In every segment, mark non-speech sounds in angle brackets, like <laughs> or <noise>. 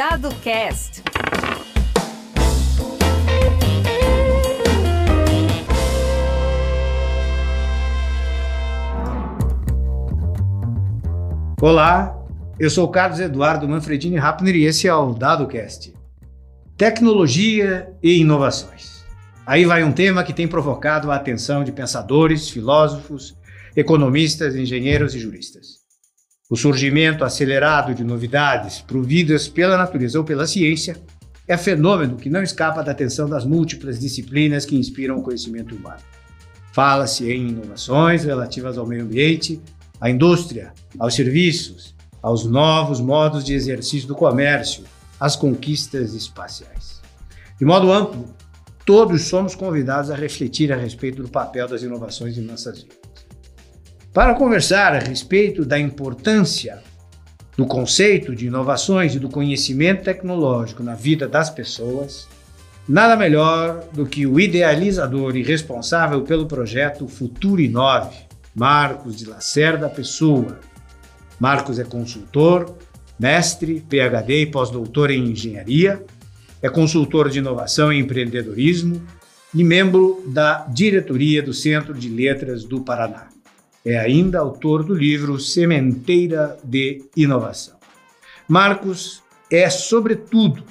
Dado Cast. Olá, eu sou Carlos Eduardo Manfredini Rappner e esse é o DadoCast. Tecnologia e inovações. Aí vai um tema que tem provocado a atenção de pensadores, filósofos, economistas, engenheiros e juristas. O surgimento acelerado de novidades providas pela natureza ou pela ciência é fenômeno que não escapa da atenção das múltiplas disciplinas que inspiram o conhecimento humano. Fala-se em inovações relativas ao meio ambiente, à indústria, aos serviços, aos novos modos de exercício do comércio, às conquistas espaciais. De modo amplo, todos somos convidados a refletir a respeito do papel das inovações em nossas vidas. Para conversar a respeito da importância do conceito de inovações e do conhecimento tecnológico na vida das pessoas, nada melhor do que o idealizador e responsável pelo projeto Futuro Inove, Marcos de Lacerda Pessoa. Marcos é consultor, mestre, PhD e pós-doutor em engenharia, é consultor de inovação e empreendedorismo e membro da diretoria do Centro de Letras do Paraná. É ainda autor do livro Sementeira de Inovação. Marcos é, sobretudo,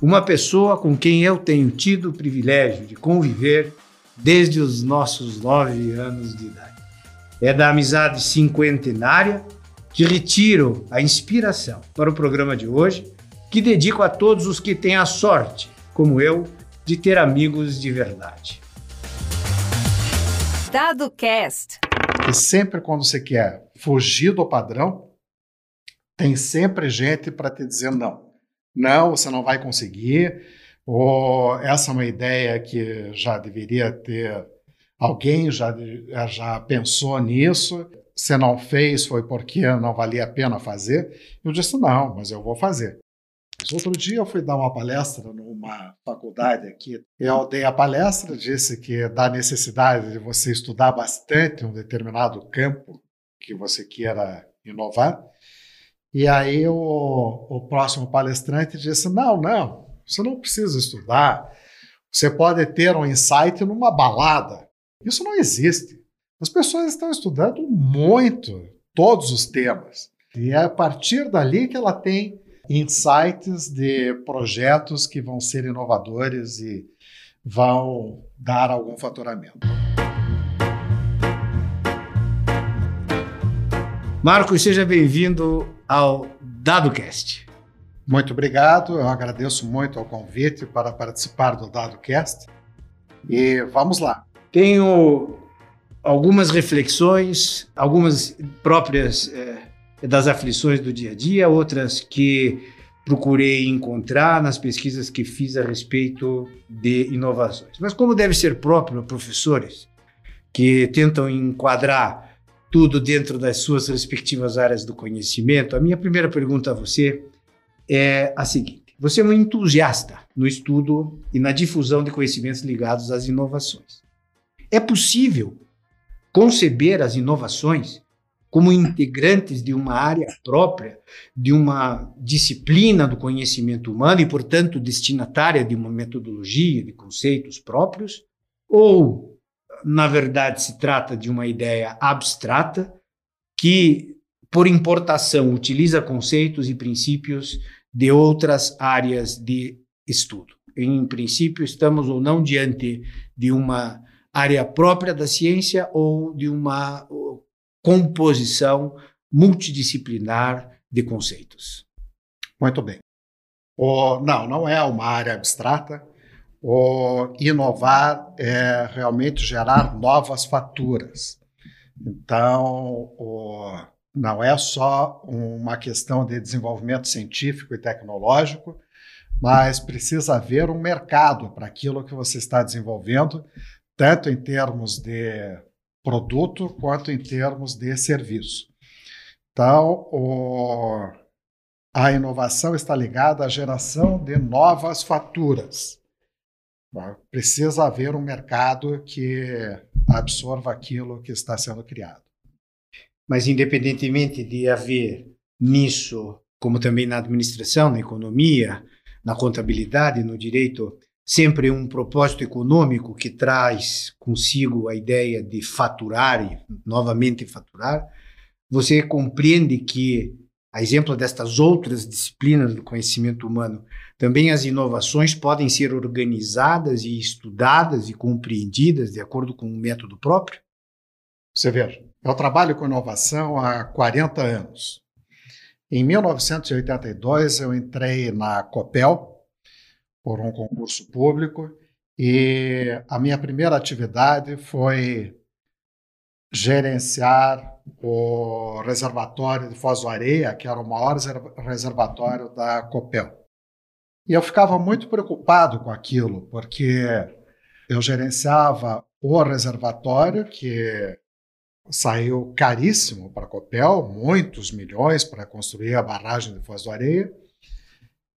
uma pessoa com quem eu tenho tido o privilégio de conviver desde os nossos nove anos de idade. É da amizade cinquentenária que retiro a inspiração para o programa de hoje, que dedico a todos os que têm a sorte, como eu, de ter amigos de verdade. Dado Cast. E sempre quando você quer fugir do padrão, tem sempre gente para te dizer não. Não, você não vai conseguir. Ou essa é uma ideia que já deveria ter Alguém já, já pensou nisso? Se não fez, foi porque não valia a pena fazer? Eu disse: não, mas eu vou fazer. Outro dia eu fui dar uma palestra numa faculdade aqui. Eu dei a palestra, disse que da necessidade de você estudar bastante um determinado campo que você queira inovar. E aí o, o próximo palestrante disse: não, não, você não precisa estudar. Você pode ter um insight numa balada. Isso não existe. As pessoas estão estudando muito todos os temas. E é a partir dali que ela tem insights de projetos que vão ser inovadores e vão dar algum faturamento. Marcos, seja bem-vindo ao DadoCast. Muito obrigado, eu agradeço muito o convite para participar do DadoCast. E vamos lá. Tenho algumas reflexões, algumas próprias é, das aflições do dia a dia, outras que procurei encontrar nas pesquisas que fiz a respeito de inovações. Mas como deve ser próprio professores que tentam enquadrar tudo dentro das suas respectivas áreas do conhecimento, a minha primeira pergunta a você é a seguinte: você é um entusiasta no estudo e na difusão de conhecimentos ligados às inovações. É possível conceber as inovações como integrantes de uma área própria, de uma disciplina do conhecimento humano e, portanto, destinatária de uma metodologia, de conceitos próprios? Ou, na verdade, se trata de uma ideia abstrata que, por importação, utiliza conceitos e princípios de outras áreas de estudo? Em princípio, estamos ou não diante de uma área própria da ciência ou de uma composição multidisciplinar de conceitos. Muito bem. O, não, não é uma área abstrata. O inovar é realmente gerar novas faturas. Então, o, não é só uma questão de desenvolvimento científico e tecnológico, mas precisa haver um mercado para aquilo que você está desenvolvendo, tanto em termos de produto quanto em termos de serviço. Então, o, a inovação está ligada à geração de novas faturas. Precisa haver um mercado que absorva aquilo que está sendo criado. Mas, independentemente de haver nisso como também na administração, na economia, na contabilidade, no direito, sempre um propósito econômico que traz consigo a ideia de faturar e novamente faturar, você compreende que, a exemplo destas outras disciplinas do conhecimento humano, também as inovações podem ser organizadas e estudadas e compreendidas de acordo com um método próprio? Você veja, eu trabalho com inovação há 40 anos. Em 1982, eu entrei na Copel, por um concurso público e a minha primeira atividade foi gerenciar o reservatório de Foz do Areia, que era o maior reservatório da Copel. E eu ficava muito preocupado com aquilo, porque eu gerenciava o reservatório, que saiu caríssimo para a Copel, muitos milhões para construir a barragem de Foz do Areia,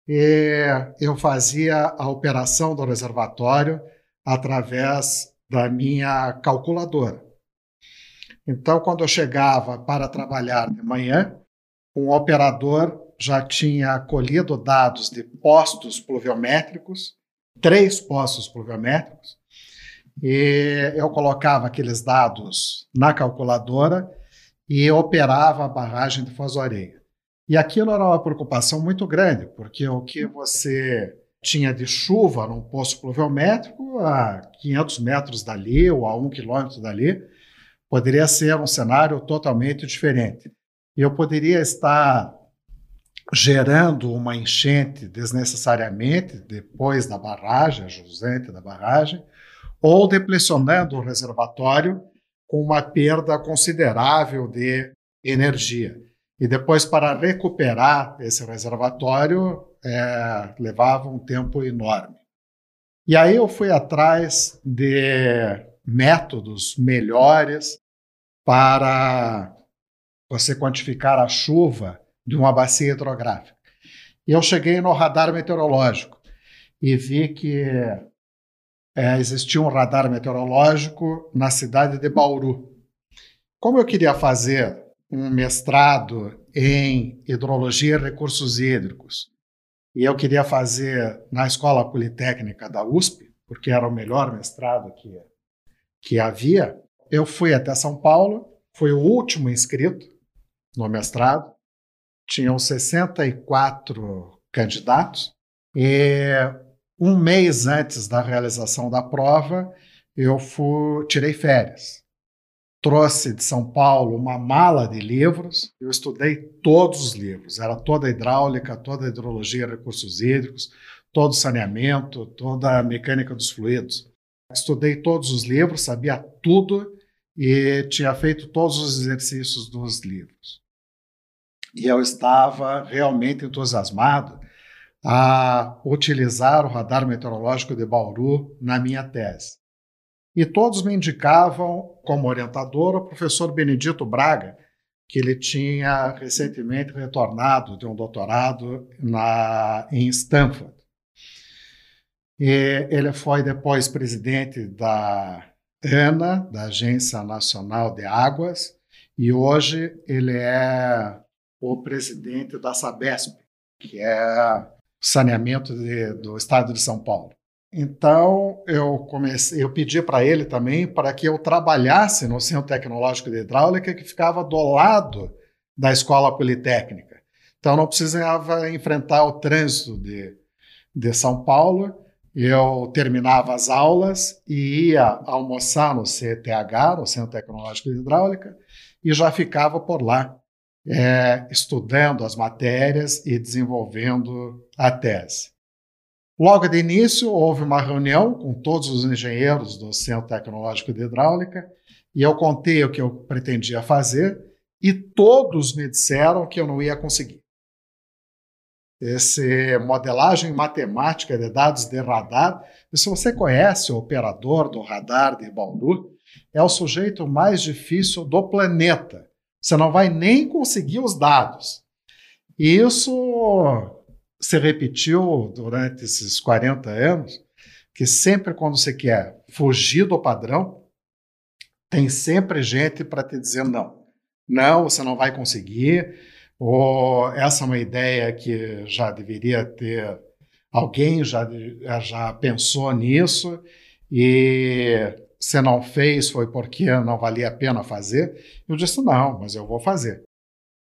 eu fazia a operação do reservatório através da minha calculadora. Então, quando eu chegava para trabalhar de manhã, um operador já tinha colhido dados de postos pluviométricos, três postos pluviométricos, e eu colocava aqueles dados na calculadora e operava a barragem de Foz do Areia. E aquilo era uma preocupação muito grande, porque o que você tinha de chuva num poço pluviométrico a 500 metros dali ou a 1 quilômetro dali, poderia ser um cenário totalmente diferente. E eu poderia estar gerando uma enchente desnecessariamente depois da barragem, a jusante da barragem, ou deplecionando o reservatório com uma perda considerável de energia. E depois, para recuperar esse reservatório, é, levava um tempo enorme. E aí eu fui atrás de métodos melhores para você quantificar a chuva de uma bacia hidrográfica. E eu cheguei no radar meteorológico e vi que é, existia um radar meteorológico na cidade de Bauru. Como eu queria fazer um mestrado em hidrologia e recursos hídricos. E eu queria fazer na Escola Politécnica da USP, porque era o melhor mestrado que, que havia. Eu fui até São Paulo, fui o último inscrito no mestrado. Tinham 64 candidatos. E um mês antes da realização da prova, eu fui, tirei férias trouxe de São Paulo uma mala de livros. Eu estudei todos os livros, era toda hidráulica, toda hidrologia, recursos hídricos, todo saneamento, toda a mecânica dos fluidos. Estudei todos os livros, sabia tudo e tinha feito todos os exercícios dos livros. E eu estava realmente entusiasmado a utilizar o radar meteorológico de Bauru na minha tese. E todos me indicavam como orientador o professor Benedito Braga, que ele tinha recentemente retornado de um doutorado na, em Stanford. E ele foi depois presidente da ANA, da Agência Nacional de Águas, e hoje ele é o presidente da Sabesp, que é saneamento de, do estado de São Paulo. Então eu comecei, eu pedi para ele também para que eu trabalhasse no Centro Tecnológico de Hidráulica que ficava do lado da Escola Politécnica. Então não precisava enfrentar o trânsito de, de São Paulo. Eu terminava as aulas e ia almoçar no CTH, no Centro Tecnológico de Hidráulica, e já ficava por lá, é, estudando as matérias e desenvolvendo a tese. Logo de início, houve uma reunião com todos os engenheiros do Centro Tecnológico de Hidráulica e eu contei o que eu pretendia fazer e todos me disseram que eu não ia conseguir. Esse modelagem matemática de dados de radar, se você conhece o operador do radar de Bauru, é o sujeito mais difícil do planeta. Você não vai nem conseguir os dados. Isso se repetiu durante esses 40 anos, que sempre quando você quer fugir do padrão, tem sempre gente para te dizer não. Não, você não vai conseguir, Ou essa é uma ideia que já deveria ter alguém já já pensou nisso e se não fez foi porque não valia a pena fazer. Eu disse não, mas eu vou fazer.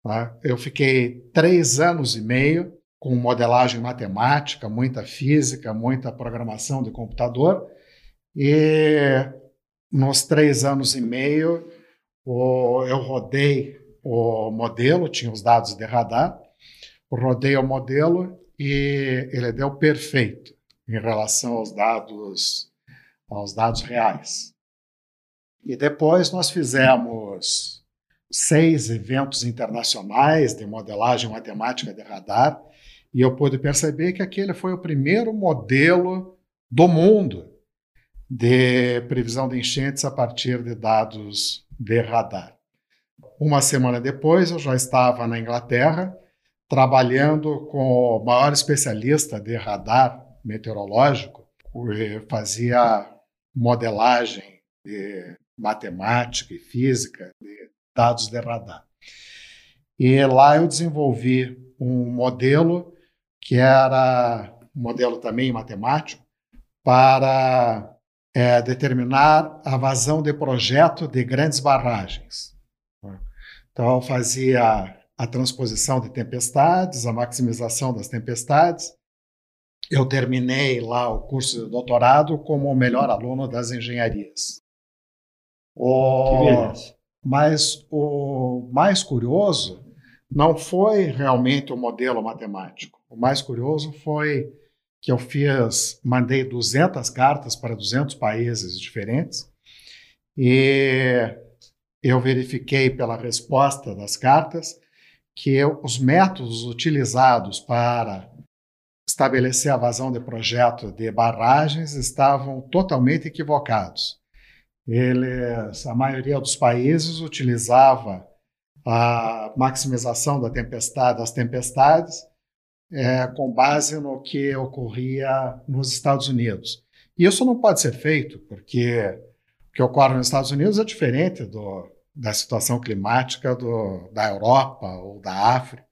Tá? Eu fiquei três anos e meio com modelagem matemática, muita física, muita programação de computador e nos três anos e meio eu rodei o modelo, tinha os dados de radar, rodei o modelo e ele deu perfeito em relação aos dados aos dados reais. E depois nós fizemos seis eventos internacionais de modelagem matemática de radar e eu pude perceber que aquele foi o primeiro modelo do mundo de previsão de enchentes a partir de dados de radar. Uma semana depois, eu já estava na Inglaterra, trabalhando com o maior especialista de radar meteorológico, que fazia modelagem de matemática e física de dados de radar. E lá eu desenvolvi um modelo que era um modelo também matemático para é, determinar a vazão de projeto de grandes barragens. Então, eu fazia a transposição de tempestades, a maximização das tempestades. Eu terminei lá o curso de doutorado como o melhor aluno das engenharias. O... Mas o mais curioso não foi realmente o modelo matemático. O mais curioso foi que eu fiz, mandei 200 cartas para 200 países diferentes e eu verifiquei pela resposta das cartas que os métodos utilizados para estabelecer a vazão de projeto de barragens estavam totalmente equivocados. Eles, a maioria dos países utilizava a maximização da tempestade, das tempestades é, com base no que ocorria nos Estados Unidos. E isso não pode ser feito, porque o que ocorre nos Estados Unidos é diferente do, da situação climática do, da Europa ou da África.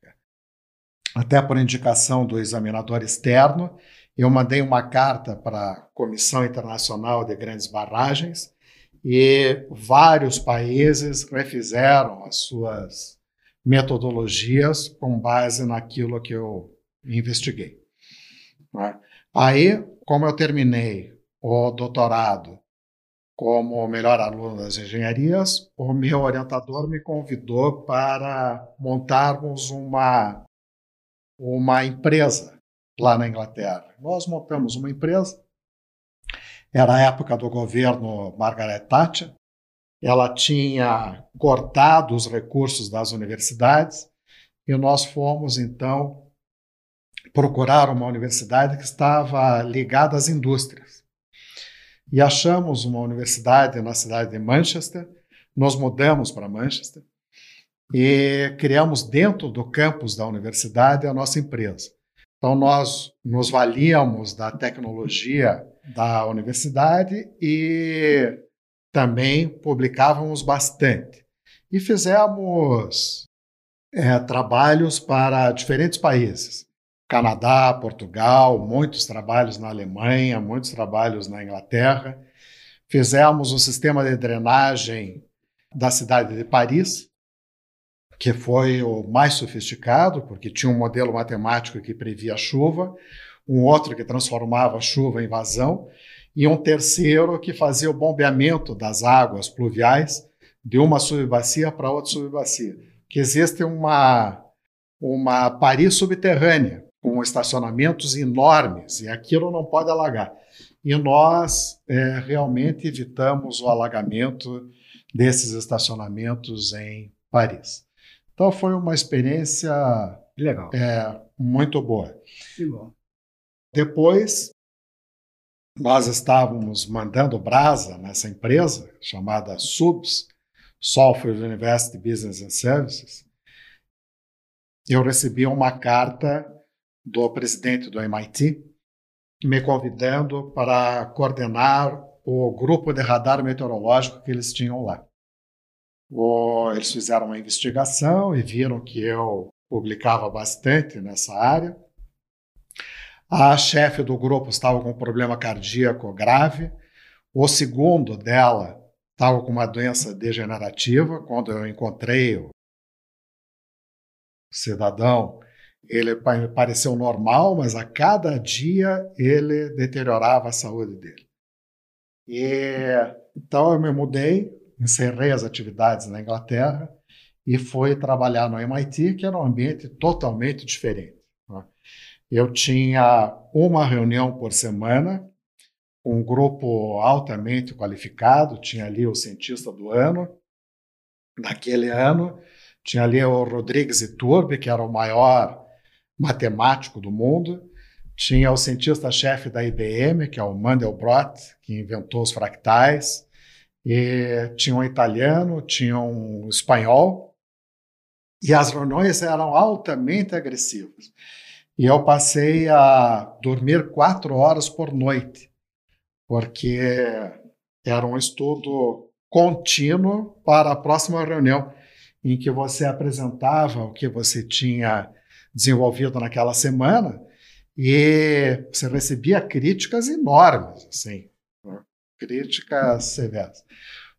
Até por indicação do examinador externo, eu mandei uma carta para a Comissão Internacional de Grandes Barragens e vários países refizeram as suas metodologias com base naquilo que eu investiguei. Né? Aí, como eu terminei o doutorado como melhor aluno das engenharias, o meu orientador me convidou para montarmos uma, uma empresa lá na Inglaterra. Nós montamos uma empresa, era a época do governo Margaret Thatcher, ela tinha cortado os recursos das universidades e nós fomos, então, procurar uma universidade que estava ligada às indústrias. E achamos uma universidade na cidade de Manchester, nos mudamos para Manchester e criamos dentro do campus da universidade a nossa empresa. Então, nós nos valíamos da tecnologia da universidade e também publicávamos bastante. E fizemos é, trabalhos para diferentes países. Canadá, Portugal, muitos trabalhos na Alemanha, muitos trabalhos na Inglaterra. Fizemos um sistema de drenagem da cidade de Paris, que foi o mais sofisticado, porque tinha um modelo matemático que previa chuva, um outro que transformava a chuva em vazão, e um terceiro que fazia o bombeamento das águas pluviais de uma subbacia para outra subbacia. Que existe uma, uma Paris subterrânea, com estacionamentos enormes, e aquilo não pode alagar. E nós é, realmente evitamos o alagamento desses estacionamentos em Paris. Então foi uma experiência legal, é, muito boa. Que bom. Depois nós estávamos mandando brasa nessa empresa chamada SUBS, Software University Business and Services. Eu recebi uma carta do presidente do MIT, me convidando para coordenar o grupo de radar meteorológico que eles tinham lá. Eles fizeram uma investigação e viram que eu publicava bastante nessa área. A chefe do grupo estava com um problema cardíaco grave. O segundo dela estava com uma doença degenerativa. Quando eu encontrei o cidadão, ele pareceu normal, mas a cada dia ele deteriorava a saúde dele. E, então eu me mudei, encerrei as atividades na Inglaterra e fui trabalhar no MIT, que era um ambiente totalmente diferente. Né? Eu tinha uma reunião por semana, um grupo altamente qualificado, tinha ali o cientista do ano, naquele ano, tinha ali o Rodrigues Iturbe, que era o maior matemático do mundo, tinha o cientista-chefe da IBM, que é o Mandelbrot, que inventou os fractais, e tinha um italiano, tinha um espanhol, e as reuniões eram altamente agressivas. E eu passei a dormir quatro horas por noite, porque era um estudo contínuo para a próxima reunião, em que você apresentava o que você tinha desenvolvido naquela semana e você recebia críticas enormes, assim, críticas severas.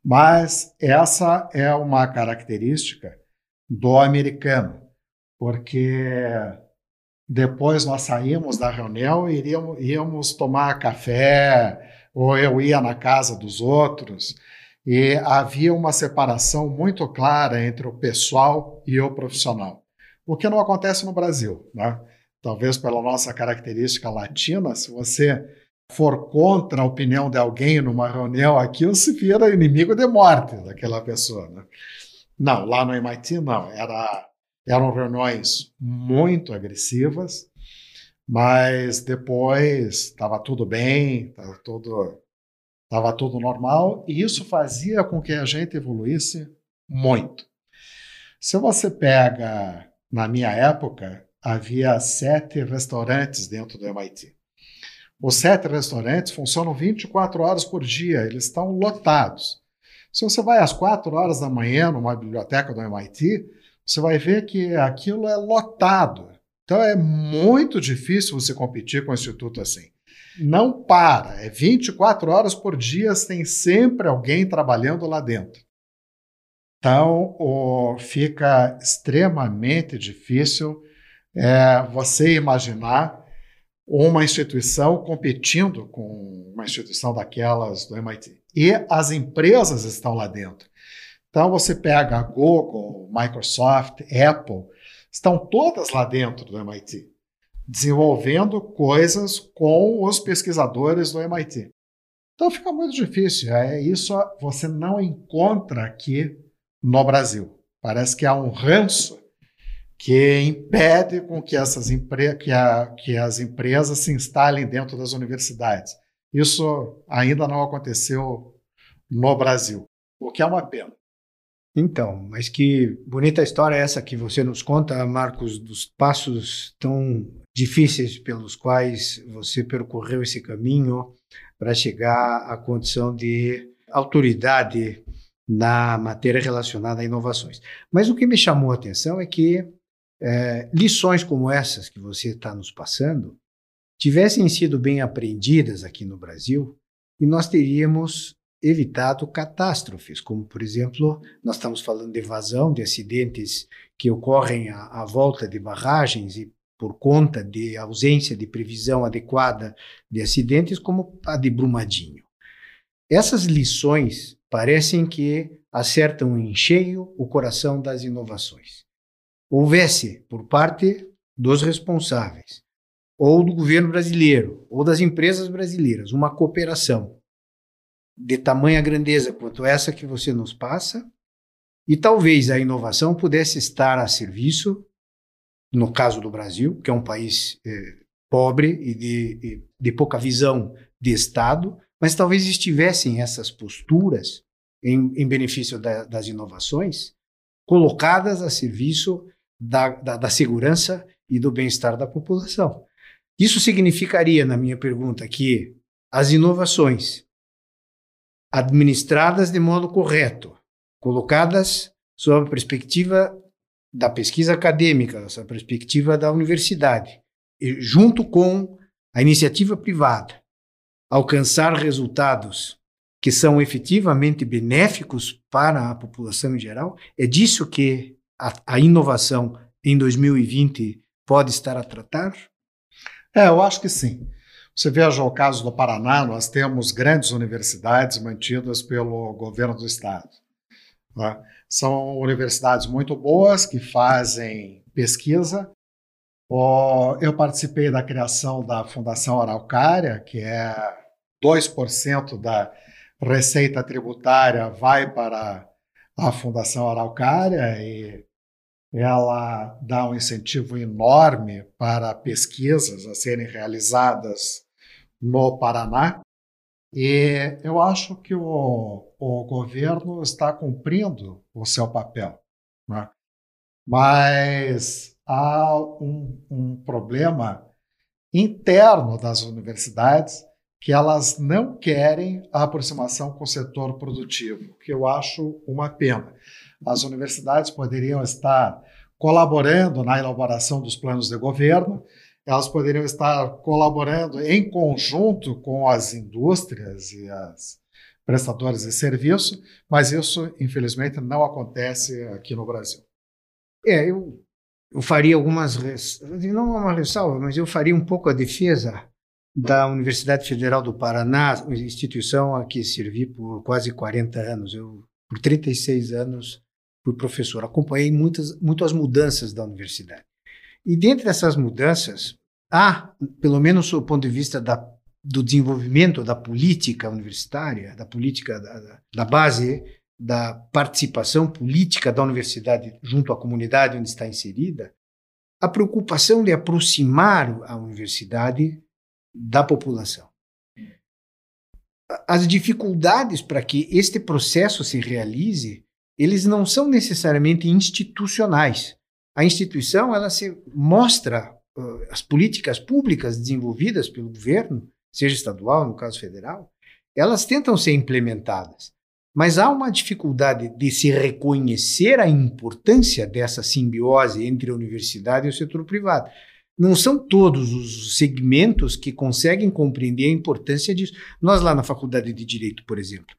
Mas essa é uma característica do americano, porque depois nós saímos da reunião e iríamos, íamos tomar café, ou eu ia na casa dos outros, e havia uma separação muito clara entre o pessoal e o profissional, o que não acontece no Brasil. Né? Talvez pela nossa característica latina, se você for contra a opinião de alguém numa reunião aqui, você vira inimigo de morte daquela pessoa. Né? Não, lá no MIT não. Era, eram reuniões muito agressivas, mas depois estava tudo bem, estava tudo, tava tudo normal, e isso fazia com que a gente evoluísse muito. Se você pega, na minha época, havia sete restaurantes dentro do MIT. Os sete restaurantes funcionam 24 horas por dia, eles estão lotados. Se você vai às quatro horas da manhã numa biblioteca do MIT, você vai ver que aquilo é lotado. Então é muito difícil você competir com um instituto assim. Não para, é 24 horas por dia, tem sempre alguém trabalhando lá dentro. Então o, fica extremamente difícil é, você imaginar uma instituição competindo com uma instituição daquelas do MIT e as empresas estão lá dentro. Então você pega a Google, Microsoft, Apple, estão todas lá dentro do MIT, desenvolvendo coisas com os pesquisadores do MIT. Então fica muito difícil. É isso você não encontra aqui no Brasil. Parece que há um ranço que impede com que essas que, a, que as empresas se instalem dentro das universidades. Isso ainda não aconteceu no Brasil, o que é uma pena. Então, mas que bonita história é essa que você nos conta, Marcos, dos passos tão difíceis pelos quais você percorreu esse caminho para chegar à condição de autoridade na matéria relacionada a inovações. Mas o que me chamou a atenção é que é, lições como essas que você está nos passando tivessem sido bem aprendidas aqui no Brasil, e nós teríamos evitado catástrofes, como, por exemplo, nós estamos falando de evasão, de acidentes que ocorrem à, à volta de barragens e por conta de ausência de previsão adequada de acidentes, como a de Brumadinho. Essas lições parecem que acertam em cheio o coração das inovações. Houvesse, por parte dos responsáveis, ou do governo brasileiro, ou das empresas brasileiras, uma cooperação de tamanha grandeza quanto essa que você nos passa, e talvez a inovação pudesse estar a serviço, no caso do Brasil, que é um país eh, pobre e de, de pouca visão de Estado, mas talvez estivessem essas posturas em, em benefício da, das inovações colocadas a serviço da, da, da segurança e do bem-estar da população. Isso significaria, na minha pergunta, que as inovações administradas de modo correto, colocadas sob a perspectiva da pesquisa acadêmica, dessa perspectiva da universidade, junto com a iniciativa privada, alcançar resultados que são efetivamente benéficos para a população em geral, é disso que a, a inovação em 2020 pode estar a tratar? É, eu acho que sim. Você veja o caso do Paraná, nós temos grandes universidades mantidas pelo governo do estado. Né? São universidades muito boas que fazem pesquisa. Eu participei da criação da Fundação Araucária, que é 2% da receita tributária vai para a Fundação Araucária e ela dá um incentivo enorme para pesquisas a serem realizadas no Paraná. E eu acho que o, o governo está cumprindo o seu papel. Né? Mas há um, um problema interno das universidades que elas não querem a aproximação com o setor produtivo, que eu acho uma pena. As universidades poderiam estar colaborando na elaboração dos planos de governo, elas poderiam estar colaborando em conjunto com as indústrias e as prestadoras de serviço, mas isso, infelizmente, não acontece aqui no Brasil. É, eu, eu faria algumas, não uma ressalva, mas eu faria um pouco a defesa da Universidade Federal do Paraná, instituição a que servi por quase 40 anos. Eu, por 36 anos, fui professor. Acompanhei muitas, muitas mudanças da universidade. E dentre essas mudanças, há, pelo menos do ponto de vista da, do desenvolvimento da política universitária, da política da, da base da participação política da universidade junto à comunidade onde está inserida, a preocupação de aproximar a universidade da população. As dificuldades para que este processo se realize, eles não são necessariamente institucionais. A instituição ela se mostra uh, as políticas públicas desenvolvidas pelo governo, seja estadual, no caso federal, elas tentam ser implementadas. Mas há uma dificuldade de se reconhecer a importância dessa simbiose entre a universidade e o setor privado. Não são todos os segmentos que conseguem compreender a importância disso. Nós, lá na Faculdade de Direito, por exemplo,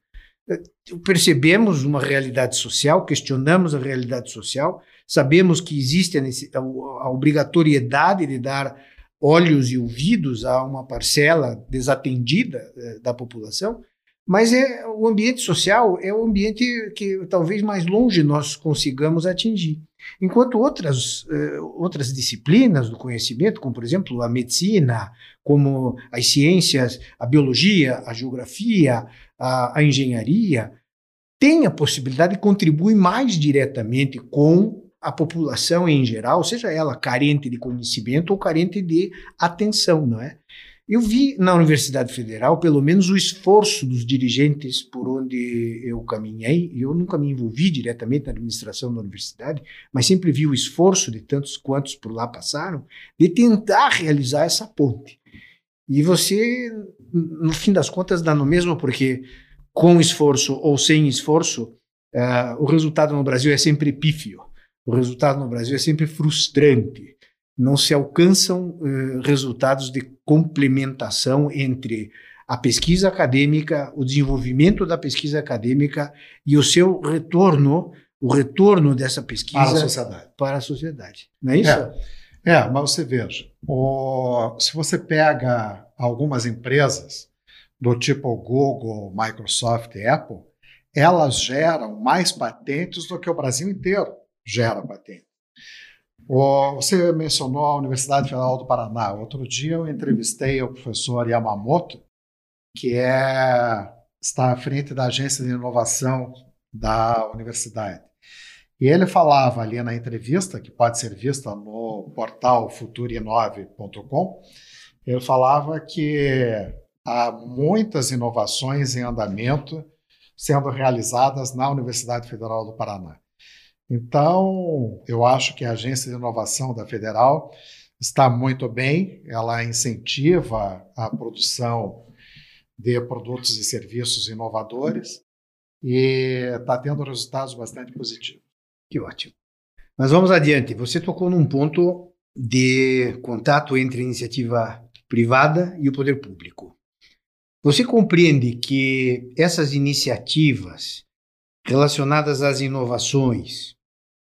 percebemos uma realidade social, questionamos a realidade social, sabemos que existe a, a obrigatoriedade de dar olhos e ouvidos a uma parcela desatendida eh, da população, mas é o ambiente social é o ambiente que talvez mais longe nós consigamos atingir. Enquanto outras, uh, outras disciplinas do conhecimento, como por exemplo a medicina, como as ciências, a biologia, a geografia, a, a engenharia, têm a possibilidade de contribuir mais diretamente com a população em geral, seja ela carente de conhecimento ou carente de atenção, não é? Eu vi na Universidade Federal, pelo menos, o esforço dos dirigentes por onde eu caminhei. Eu nunca me envolvi diretamente na administração da universidade, mas sempre vi o esforço de tantos quantos por lá passaram de tentar realizar essa ponte. E você, no fim das contas, dá no mesmo, porque com esforço ou sem esforço, uh, o resultado no Brasil é sempre pífio. O resultado no Brasil é sempre frustrante não se alcançam uh, resultados de complementação entre a pesquisa acadêmica, o desenvolvimento da pesquisa acadêmica e o seu retorno, o retorno dessa pesquisa para a sociedade. Para a sociedade. Não é isso? É, é mas você veja, o, se você pega algumas empresas do tipo Google, Microsoft e Apple, elas geram mais patentes do que o Brasil inteiro gera patentes. Você mencionou a Universidade Federal do Paraná. Outro dia eu entrevistei o professor Yamamoto, que é, está à frente da agência de inovação da universidade. E ele falava ali na entrevista, que pode ser vista no portal futurinove.com, ele falava que há muitas inovações em andamento sendo realizadas na Universidade Federal do Paraná. Então, eu acho que a Agência de Inovação da Federal está muito bem, ela incentiva a produção de produtos e serviços inovadores e está tendo resultados bastante positivos. Que ótimo. Mas vamos adiante. Você tocou num ponto de contato entre a iniciativa privada e o poder público. Você compreende que essas iniciativas relacionadas às inovações,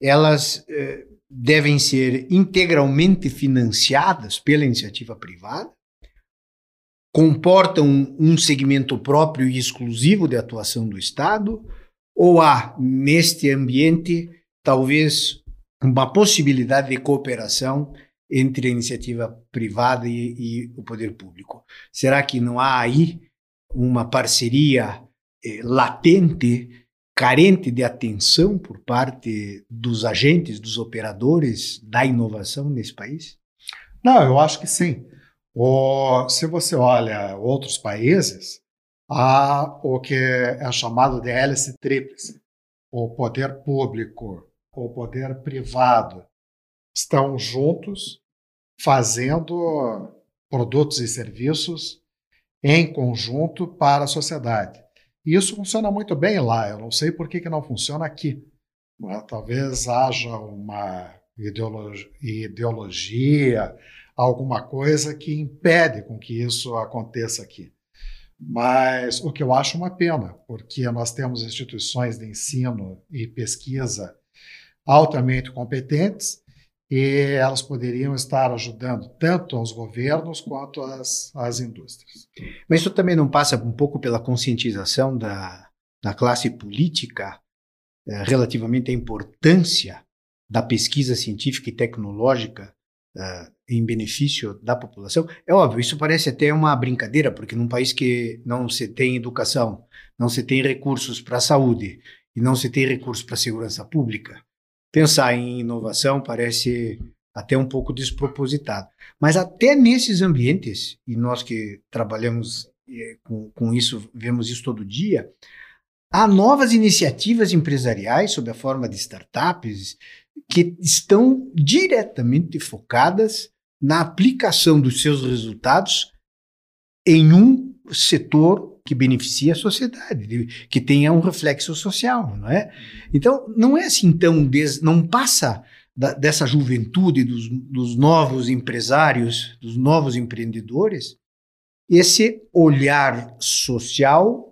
elas eh, devem ser integralmente financiadas pela iniciativa privada? Comportam um segmento próprio e exclusivo de atuação do Estado? Ou há, neste ambiente, talvez uma possibilidade de cooperação entre a iniciativa privada e, e, o poder público. Será que não há aí uma parceria eh, latente, carente de atenção por parte dos agentes, dos operadores da inovação nesse país? Não, eu acho que sim. O, se você olha outros países, há o que é chamado de hélice tríplice. O poder público, o poder privado estão juntos fazendo produtos e serviços em conjunto para a sociedade. E isso funciona muito bem lá. Eu não sei por que, que não funciona aqui. Talvez haja uma ideologia, ideologia, alguma coisa que impede com que isso aconteça aqui. Mas o que eu acho uma pena, porque nós temos instituições de ensino e pesquisa altamente competentes e elas poderiam estar ajudando tanto aos governos quanto às, às indústrias. Mas isso também não passa um pouco pela conscientização da, da classe política eh, relativamente à importância da pesquisa científica e tecnológica eh, em benefício da população? É óbvio, isso parece até uma brincadeira, porque num país que não se tem educação, não se tem recursos para a saúde e não se tem recursos para a segurança pública, pensar em inovação parece até um pouco despropositado. Mas até nesses ambientes, e nós que trabalhamos eh, com, com isso, vemos isso todo dia, há novas iniciativas empresariais sob a forma de startups que estão diretamente focadas na aplicação dos seus resultados em um setor que beneficie a sociedade, que tenha um reflexo social, não é? Então, não é assim tão, des, não passa da, dessa juventude, dos, dos novos empresários, dos novos empreendedores, esse olhar social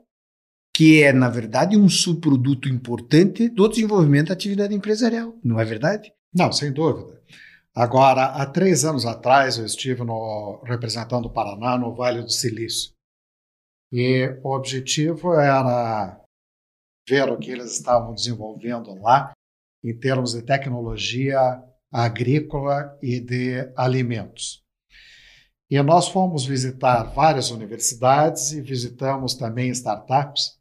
que é, na verdade, um subproduto importante do desenvolvimento da atividade empresarial, não é verdade? Não, sem dúvida. Agora, há três anos atrás, eu estive no, representando o Paraná no Vale do Silício. E o objetivo era ver o que eles estavam desenvolvendo lá em termos de tecnologia agrícola e de alimentos. E nós fomos visitar várias universidades e visitamos também startups.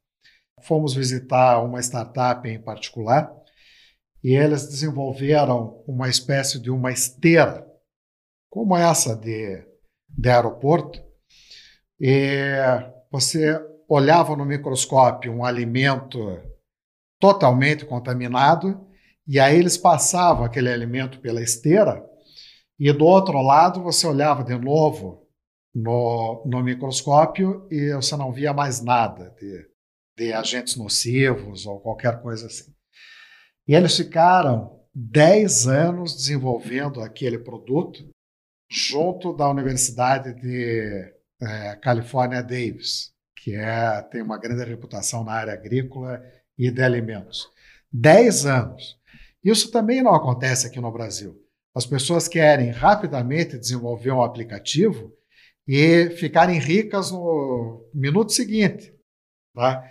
Fomos visitar uma startup em particular e eles desenvolveram uma espécie de uma esteira, como essa de, de aeroporto, e você olhava no microscópio um alimento totalmente contaminado e aí eles passavam aquele alimento pela esteira e do outro lado você olhava de novo no, no microscópio e você não via mais nada de, de agentes nocivos ou qualquer coisa assim. E eles ficaram 10 anos desenvolvendo aquele produto junto da Universidade de é, California Davis, que é, tem uma grande reputação na área agrícola e de alimentos. Dez anos. Isso também não acontece aqui no Brasil. As pessoas querem rapidamente desenvolver um aplicativo e ficarem ricas no minuto seguinte. Tá?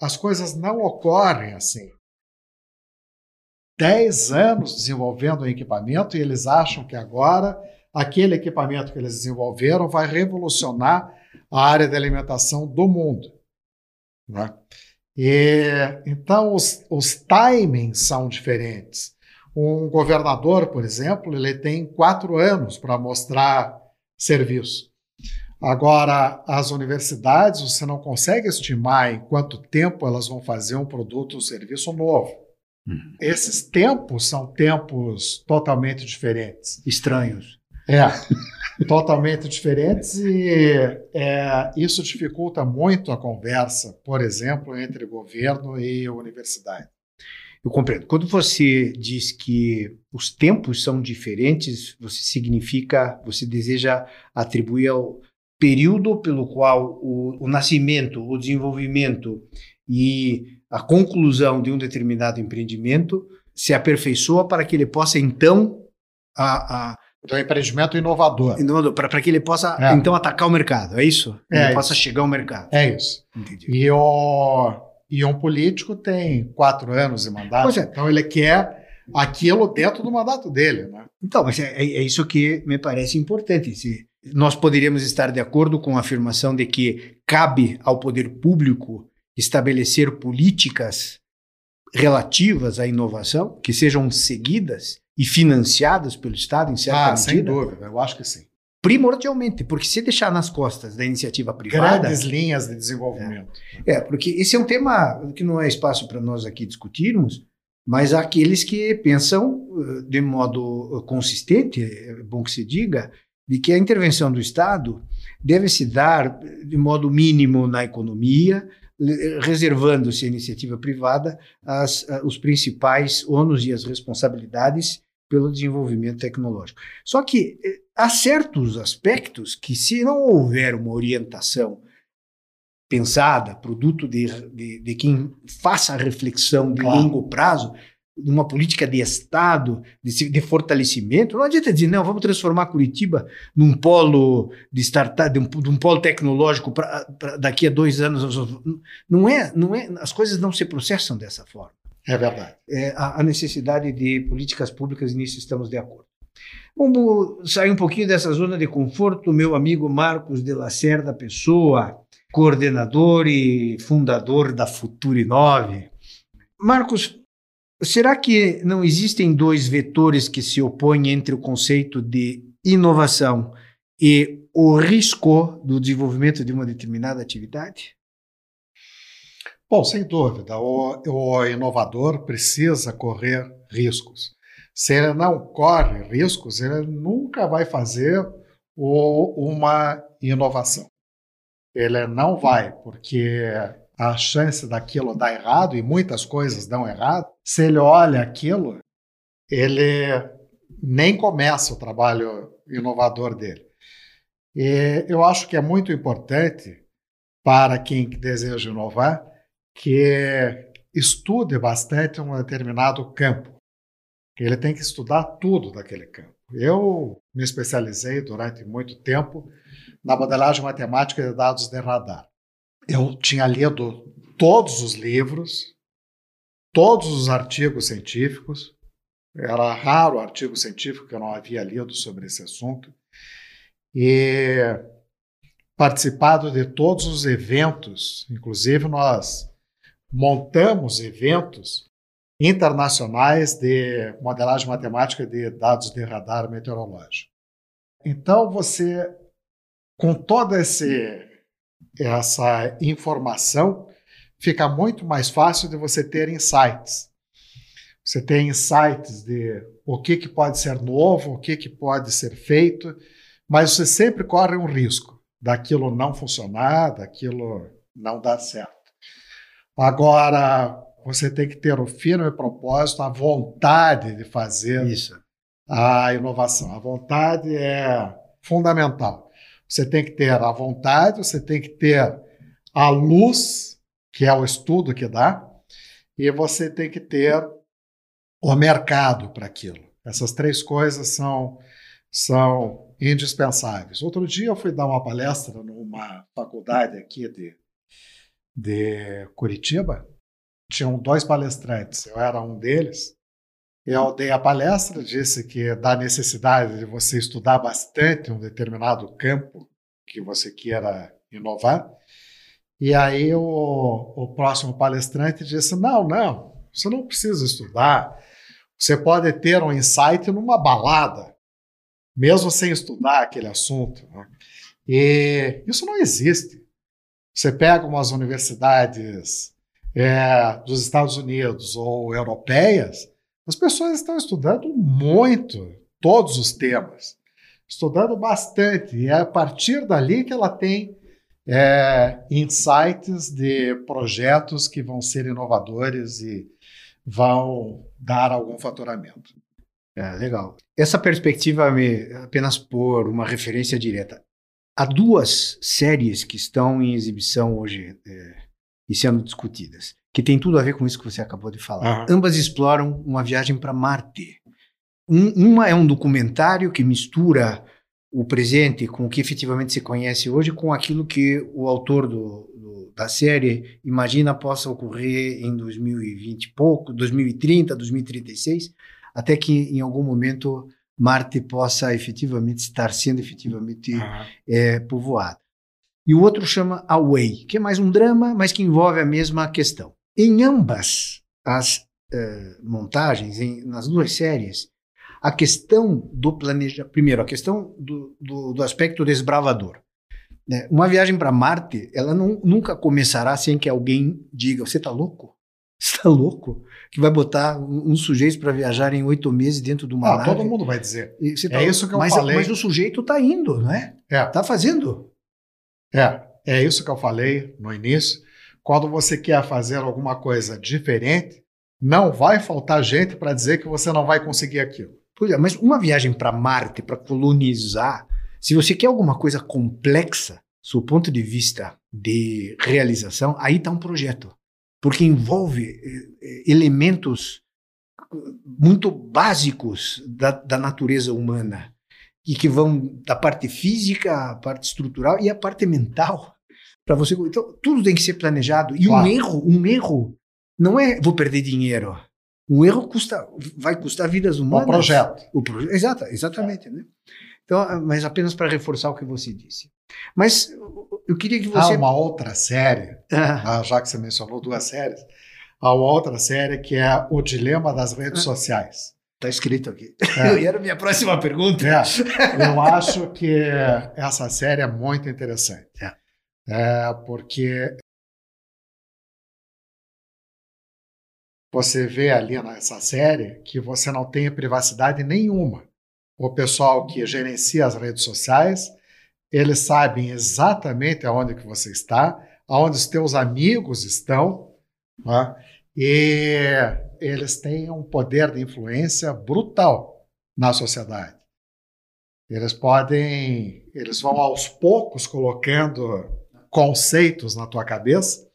As coisas não ocorrem assim. Dez anos desenvolvendo um equipamento e eles acham que agora aquele equipamento que eles desenvolveram vai revolucionar a área de alimentação do mundo. Né? E, então, os, os timings são diferentes. Um governador, por exemplo, ele tem quatro anos para mostrar serviço. Agora, as universidades, você não consegue estimar em quanto tempo elas vão fazer um produto ou um serviço novo. Uhum. Esses tempos são tempos totalmente diferentes. Estranhos. É, totalmente diferentes e é, isso dificulta muito a conversa, por exemplo, entre governo e universidade. Eu compreendo. Quando você diz que os tempos são diferentes, você significa, você deseja atribuir ao período pelo qual o, o nascimento, o desenvolvimento e a conclusão de um determinado empreendimento se aperfeiçoa para que ele possa então a, a então, é um empreendimento inovador. Inovador, para que ele possa é. então atacar o mercado, é isso? É ele isso. possa chegar ao mercado. É isso. Entendi. E, o, e um político tem quatro anos de mandato, é. então ele quer aquilo dentro do mandato dele. Né? Então, mas é, é isso que me parece importante. Se nós poderíamos estar de acordo com a afirmação de que cabe ao poder público estabelecer políticas relativas à inovação que sejam seguidas e financiadas pelo Estado em certa Ah, sem medida? dúvida, eu acho que sim. Primordialmente, porque se deixar nas costas da iniciativa privada, Grandes linhas de desenvolvimento. É, porque esse é um tema que não é espaço para nós aqui discutirmos, mas aqueles que pensam eh, de modo eh, consistente, é bom que se diga, de que a intervenção do Estado deve se dar de modo mínimo na economia, le- reservando-se à iniciativa privada as, os principais ônus e as responsabilidades pelo desenvolvimento tecnológico. Só que eh, há certos aspectos que, se não houver uma orientação pensada, produto de, de, de quem faça a reflexão de Claro. longo prazo, de uma política de Estado, de, de fortalecimento. Não adianta dizer, não, vamos transformar Curitiba num polo de startup, de um, de um polo tecnológico pra daqui a dois anos. Não é, não é, as coisas não se processam dessa forma. É verdade. É, a, a necessidade de políticas públicas, nisso estamos de acordo. Vamos sair um pouquinho dessa zona de conforto, meu amigo Marcos de Lacerda Pessoa, coordenador e fundador da Future 9. Marcos, será que não existem dois vetores que se opõem entre o conceito de inovação e o risco do desenvolvimento de uma determinada atividade? Bom, sem dúvida, o, o inovador precisa correr riscos. Se ele não corre riscos, ele nunca vai fazer o- uma inovação. Ele não vai, porque a chance daquilo dar errado, e muitas coisas dão errado, se ele olha aquilo, ele nem começa o trabalho inovador dele. E eu acho que é muito importante para quem deseja inovar que estude bastante um determinado campo. Ele tem que estudar tudo daquele campo. Eu me especializei durante muito tempo na modelagem matemática de dados de radar. Eu tinha lido todos os livros, todos os artigos científicos. Era raro artigo científico que eu não havia lido sobre esse assunto. E participado de todos os eventos, inclusive nós montamos eventos internacionais de modelagem matemática de dados de radar meteorológico. Então você, com toda esse, essa informação, fica muito mais fácil de você ter insights. Você tem insights de o que, que pode ser novo, o que, que pode ser feito, mas você sempre corre um risco daquilo não funcionar, daquilo não dar certo. Agora, você tem que ter o firme propósito, a vontade de fazer Isso. a inovação. A vontade é fundamental. Você tem que ter a vontade, você tem que ter a luz, que é o estudo que dá, e você tem que ter o mercado para aquilo. Essas três coisas são, são indispensáveis. Outro dia eu fui dar uma palestra numa faculdade aqui de, de Curitiba. Tinham dois palestrantes, eu era um deles. Eu dei a palestra, disse que da necessidade de você estudar bastante um determinado campo que você queira inovar. E aí o, o próximo palestrante disse: não, não, você não precisa estudar. Você pode ter um insight numa balada, mesmo sem estudar aquele assunto. né? E isso não existe. Você pega umas universidades é, dos Estados Unidos ou europeias, as pessoas estão estudando muito todos os temas, estudando bastante, e é a partir dali que ela tem é, insights de projetos que vão ser inovadores e vão dar algum faturamento. É, legal. Essa perspectiva me apenas por uma referência direta. Há duas séries que estão em exibição hoje é, e sendo discutidas, que tem tudo a ver com isso que você acabou de falar. Aham. Ambas exploram uma viagem para Marte. Um- uma é um documentário que mistura o presente com o que efetivamente se conhece hoje com aquilo que o autor do- do- da série imagina possa ocorrer em 2020 e pouco, 2030, 2036, até que em algum momento Marte possa efetivamente estar sendo efetivamente é, povoado. E o outro chama Away, que é mais um drama, mas que envolve a mesma questão. Em ambas as eh, montagens, em- nas duas séries, a questão do planejamento. Primeiro, a questão do, do, do aspecto desbravador. né? Uma viagem para Marte, ela não- nunca começará sem que alguém diga: Você está louco? Você está louco? Que vai botar um, um sujeito para viajar em oito meses dentro de uma Ah, nave? todo mundo vai dizer. Você É tá- isso que eu mas, falei. Mas o sujeito está indo, não é? É, Está fazendo. é, é isso que eu falei no início. Quando você quer fazer alguma coisa diferente, não vai faltar gente para dizer que você não vai conseguir aquilo. Pois é, mas uma viagem para Marte, para colonizar, se você quer alguma coisa complexa, do ponto de vista de realização, aí está um projeto. Porque envolve eh, eh, elementos muito básicos da, da natureza humana e que vão da parte física, a parte estrutural e a parte mental. Para você, então tudo tem que ser planejado e Claro. um erro, um erro não é vou perder dinheiro. Um erro custa, vai custar vidas Um humanas. projeto. O proje- Exata, exatamente. Né? Então, ah, mas apenas para reforçar o que você disse. Mas eu- queria que Há você. uma outra série, Ah, ah, já que você mencionou duas séries, há uma outra série que é O Dilema das Redes Sociais. tá escrito aqui. É. <laughs> E era a minha próxima pergunta. É, eu acho que essa série é muito interessante. É. É, porque você vê ali nessa série que você não tem privacidade nenhuma. O pessoal que gerencia as redes sociais, eles sabem exatamente aonde que você está, aonde os teus amigos estão, né? e eles têm um poder de influência brutal na sociedade. Eles podem, eles vão aos poucos colocando conceitos na tua cabeça,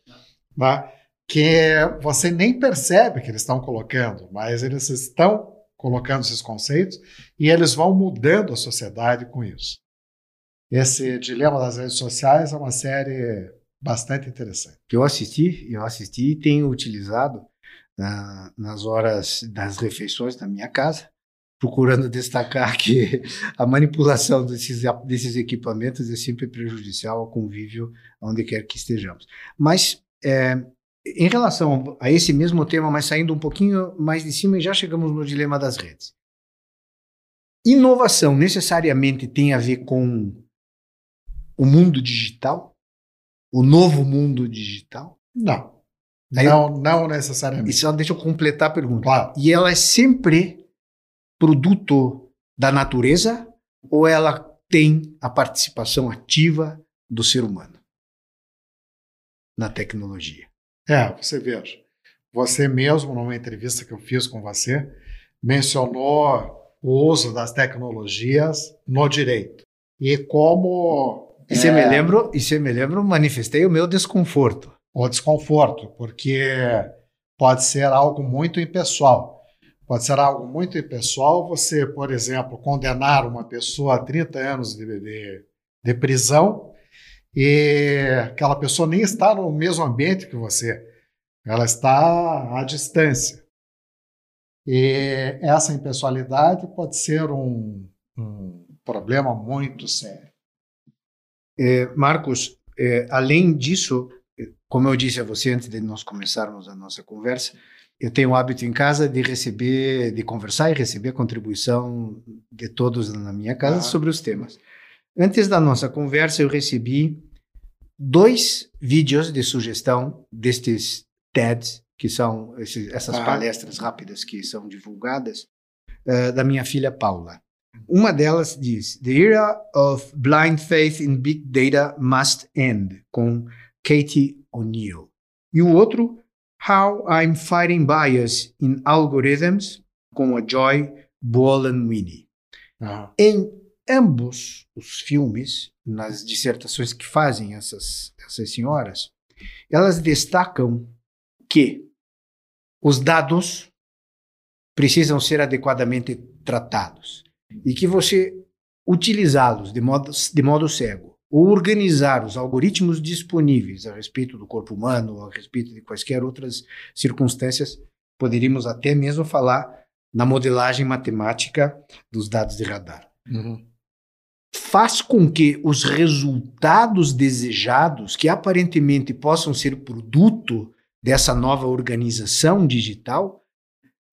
né, que você nem percebe que eles estão colocando, mas eles estão colocando esses conceitos e eles vão mudando a sociedade com isso. Esse Dilema das Redes Sociais é uma série bastante interessante. Eu assisti, eu assisti e tenho utilizado ah, nas horas das refeições na minha casa, procurando destacar que <laughs> a manipulação desses, desses equipamentos é sempre prejudicial ao convívio onde quer que estejamos. Mas é, em relação a esse mesmo tema, mas saindo um pouquinho mais de cima, já chegamos no dilema das redes. Inovação necessariamente tem a ver com o mundo digital? O novo mundo digital? Não, Aí- não, não E necessariamente. só deixa eu completar a pergunta. Claro. E ela é sempre produto da natureza ou ela tem a participação ativa do ser humano na tecnologia? É, você veja. Você mesmo, numa entrevista que eu fiz com você, mencionou o uso das tecnologias no direito. E como E você é, me lembro, e você me lembro, manifestei o meu desconforto. o desconforto, porque pode ser algo muito impessoal. Pode ser algo muito impessoal você, por exemplo, condenar uma pessoa a 30 anos de, de, de prisão e aquela pessoa nem está no mesmo ambiente que você. Ela está à distância. E essa impessoalidade pode ser um, um problema muito sério. É, Marcos, é, além disso, é, como eu disse a você antes de nós começarmos a nossa conversa, eu tenho o hábito em casa de receber, de conversar e receber a contribuição de todos na minha casa Ah. sobre os temas. Antes da nossa conversa, eu recebi dois vídeos de sugestão destes TEDs, que são esses- essas Ah. palestras rápidas que são divulgadas, eh, da minha filha Paula. Uma delas diz: The era of blind faith in big data must end, com Katie O'Neill. E o outro, How I'm Fighting Bias in Algorithms, com a Joy Bolan-Winnie. Aham. Em ambos os filmes, nas dissertações que fazem essas, essas senhoras, elas destacam que os dados precisam ser adequadamente tratados e que você utilizá-los de modo, de modo cego ou organizar os algoritmos disponíveis a respeito do corpo humano, a respeito de quaisquer outras circunstâncias, poderíamos até mesmo falar na modelagem matemática dos dados de radar Uhum. faz com que os resultados desejados, que aparentemente possam ser produto dessa nova organização digital,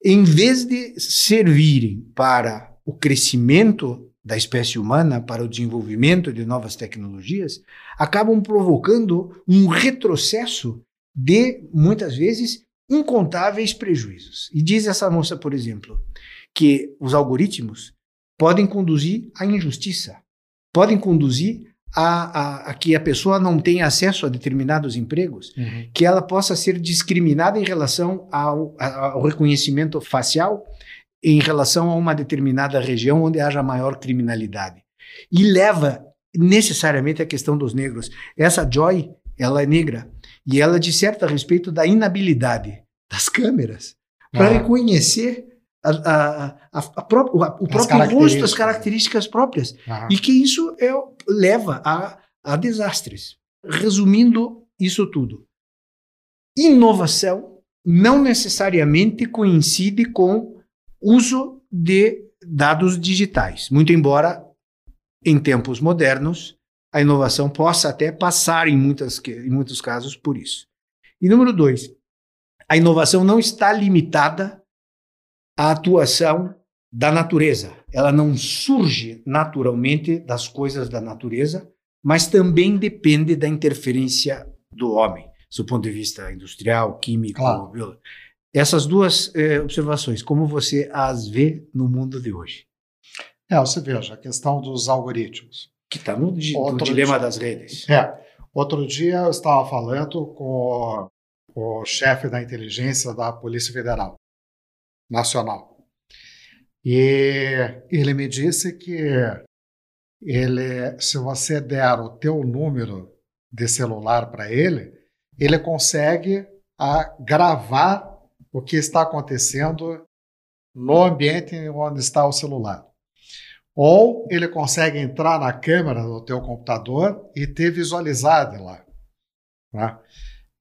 em vez de servirem para o crescimento da espécie humana, para o desenvolvimento de novas tecnologias, acabam provocando um retrocesso de, muitas vezes, incontáveis prejuízos. E diz essa moça, por exemplo, que os algoritmos podem conduzir à injustiça, podem conduzir a, a, a que a pessoa não tenha acesso a determinados empregos, Uhum. que ela possa ser discriminada em relação ao, ao reconhecimento facial, em relação a uma determinada região onde haja maior criminalidade. E leva necessariamente à questão dos negros. Essa Joy, ela é negra, e ela disserta a respeito da inabilidade das câmeras para Ah. reconhecer a, a, a, pró- o, próprio rosto, as características. próprias. Aham. E que isso é, leva a, a desastres. Resumindo isso tudo, inovação não necessariamente coincide com uso de dados digitais, muito embora em tempos modernos a inovação possa até passar em, muitas, em muitos casos por isso. E número dois, a inovação não está limitada à atuação da natureza. Ela não surge naturalmente das coisas da natureza, mas também depende da interferência do homem, do ponto de vista industrial, químico, Claro. Essas duas eh, observações, como você as vê no mundo de hoje? É, você veja, a questão dos algoritmos. Que está no, di- no dilema dia. das redes. É, outro dia eu estava falando com o, o chefe da inteligência da Polícia Federal Nacional. E ele me disse que ele, se você der o teu número de celular para ele, ele consegue a, gravar o que está acontecendo no ambiente onde está o celular. Ou ele consegue entrar na câmera do teu computador e ter visualizado lá. Tá?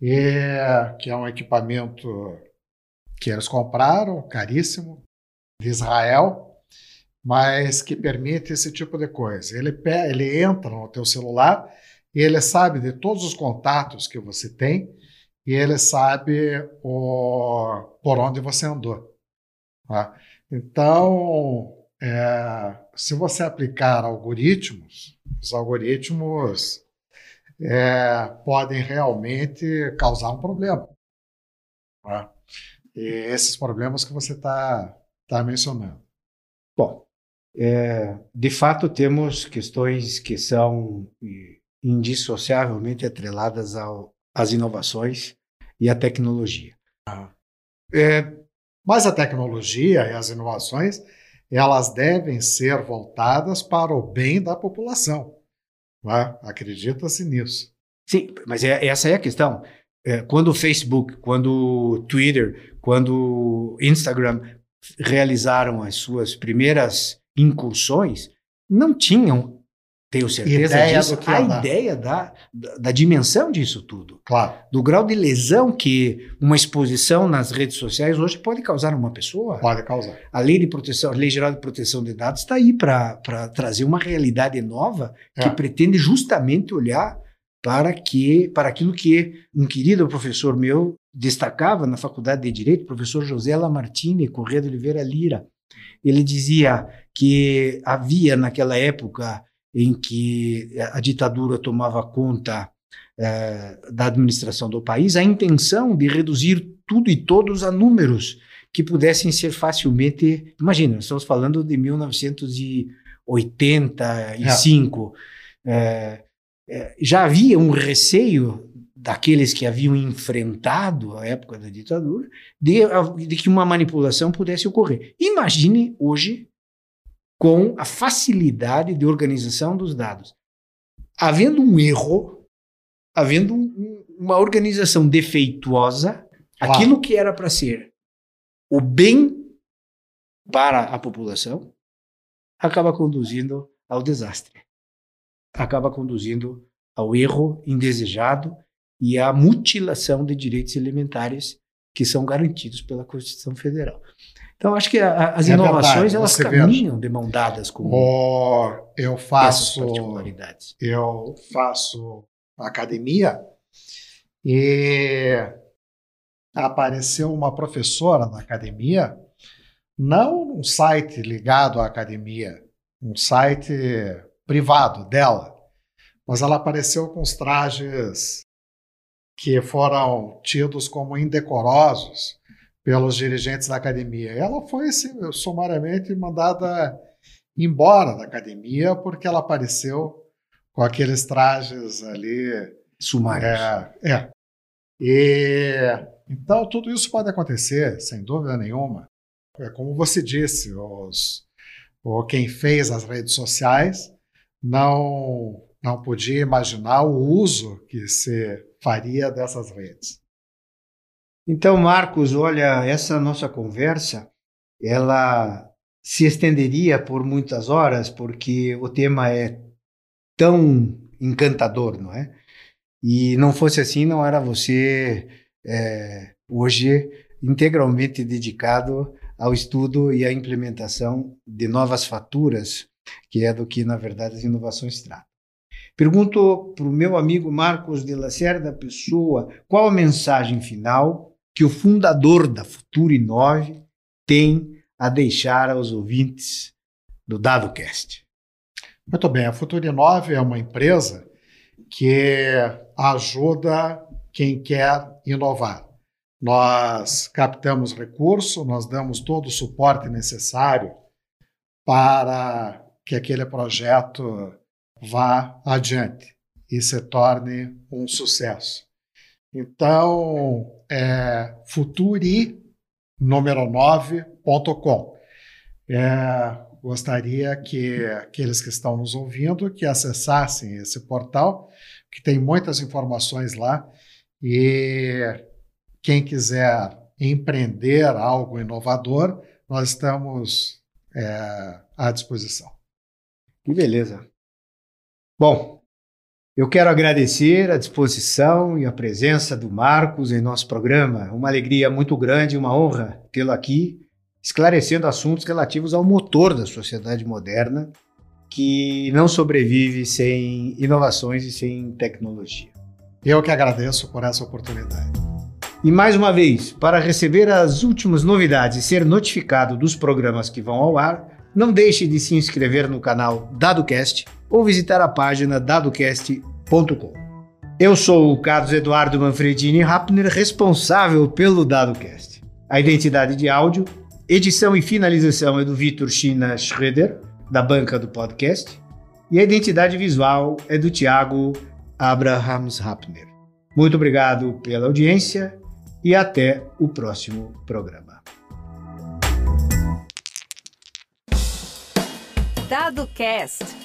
E, que é um equipamento que eles compraram, caríssimo, de Israel, mas que permite esse tipo de coisa. Ele, ele entra no teu celular e ele sabe de todos os contatos que você tem e ele sabe o, por onde você andou. tá? Então, é, se você aplicar algoritmos, os algoritmos é, podem realmente causar um problema. tá? E esses problemas que você está tá mencionando. Bom, é, de fato temos questões que são eh, indissociavelmente atreladas ao, às inovações e à tecnologia. Ah. É, Mas a tecnologia e as inovações, elas devem ser voltadas para o bem da população. tá? Acredita-se nisso. sim, mas é- essa é a questão. É, quando o Facebook, quando o Twitter, quando o Instagram realizaram as suas primeiras incursões, não tinham, tenho certeza Ideia disso, que a ideia da, da, da dimensão disso tudo. Claro. do grau de lesão que uma exposição nas redes sociais hoje pode causar numa pessoa. Pode causar. A lei de proteção, a lei geral de proteção de dados está aí para trazer uma realidade nova que É. pretende justamente olhar para que para aquilo que um querido professor meu destacava na faculdade de direito, professor José Lamartine Corrêa de Oliveira Lira. Ele dizia que havia naquela época em que a ditadura tomava conta eh, da administração do país a intenção de reduzir tudo e todos a números que pudessem ser facilmente. Imagina, estamos falando de 1985. Eh, eh, já havia um receio daqueles que haviam enfrentado a época da ditadura, de, de que uma manipulação pudesse ocorrer. Imagine hoje com a facilidade de organização dos dados. Havendo um erro, havendo um, uma organização defeituosa, claro. aquilo que era para ser o bem para a população acaba conduzindo ao desastre. Acaba conduzindo ao erro indesejado e à mutilação de direitos elementares que são garantidos pela Constituição Federal. Então, acho que a, as é inovações verdade, elas caminham de mão dadas com oh, eu faço, particularidades. Eu faço academia e apareceu uma professora na academia, não um site ligado à academia, um site privado dela, mas ela apareceu com os trajes que foram tidos como indecorosos pelos dirigentes da academia. Ela foi assim, sumariamente mandada embora da academia porque ela apareceu com aqueles trajes ali sumários. É, é. E então tudo isso pode acontecer, sem dúvida nenhuma. É como você disse, os, o quem fez as redes sociais não não podia imaginar o uso que se faria dessas redes. Então, Marcos, olha, essa nossa conversa, ela se estenderia por muitas horas, porque o tema é tão encantador, não é? E não fosse assim, não era você é, hoje integralmente dedicado ao estudo e à implementação de novas faturas, que é do que, na verdade, as inovações tratam. Pergunto para o meu amigo Marcos de Lacerda Pessoa qual a mensagem final que o fundador da Futura Inove tem a deixar aos ouvintes do DadoCast? Muito bem, a Futura Inove é uma empresa que ajuda quem quer inovar. Nós captamos recurso, nós damos todo o suporte necessário para que aquele projeto vá adiante e se torne um sucesso. Então, é futuri número 9.com. É, gostaria que aqueles que estão nos ouvindo que acessassem esse portal, que tem muitas informações lá e quem quiser empreender algo inovador, nós estamos é, à disposição. Que beleza. Bom, eu quero agradecer a disposição e a presença do Marcos em nosso programa. Uma alegria muito grande, uma honra tê-lo aqui, esclarecendo assuntos relativos ao motor da sociedade moderna, que não sobrevive sem inovações e sem tecnologia. Eu que agradeço por essa oportunidade. E mais uma vez, para receber as últimas novidades e ser notificado dos programas que vão ao ar, não deixe de se inscrever no canal DadoCast ou visitar a página dadocast.com. Eu sou o Carlos Eduardo Manfredini Rappner, responsável pelo DadoCast. A identidade de áudio, edição e finalização é do Vitor China Schroeder, da banca do podcast, e a identidade visual é do Tiago Abrahams Rappner. Muito obrigado pela audiência e até o próximo programa. DadoCast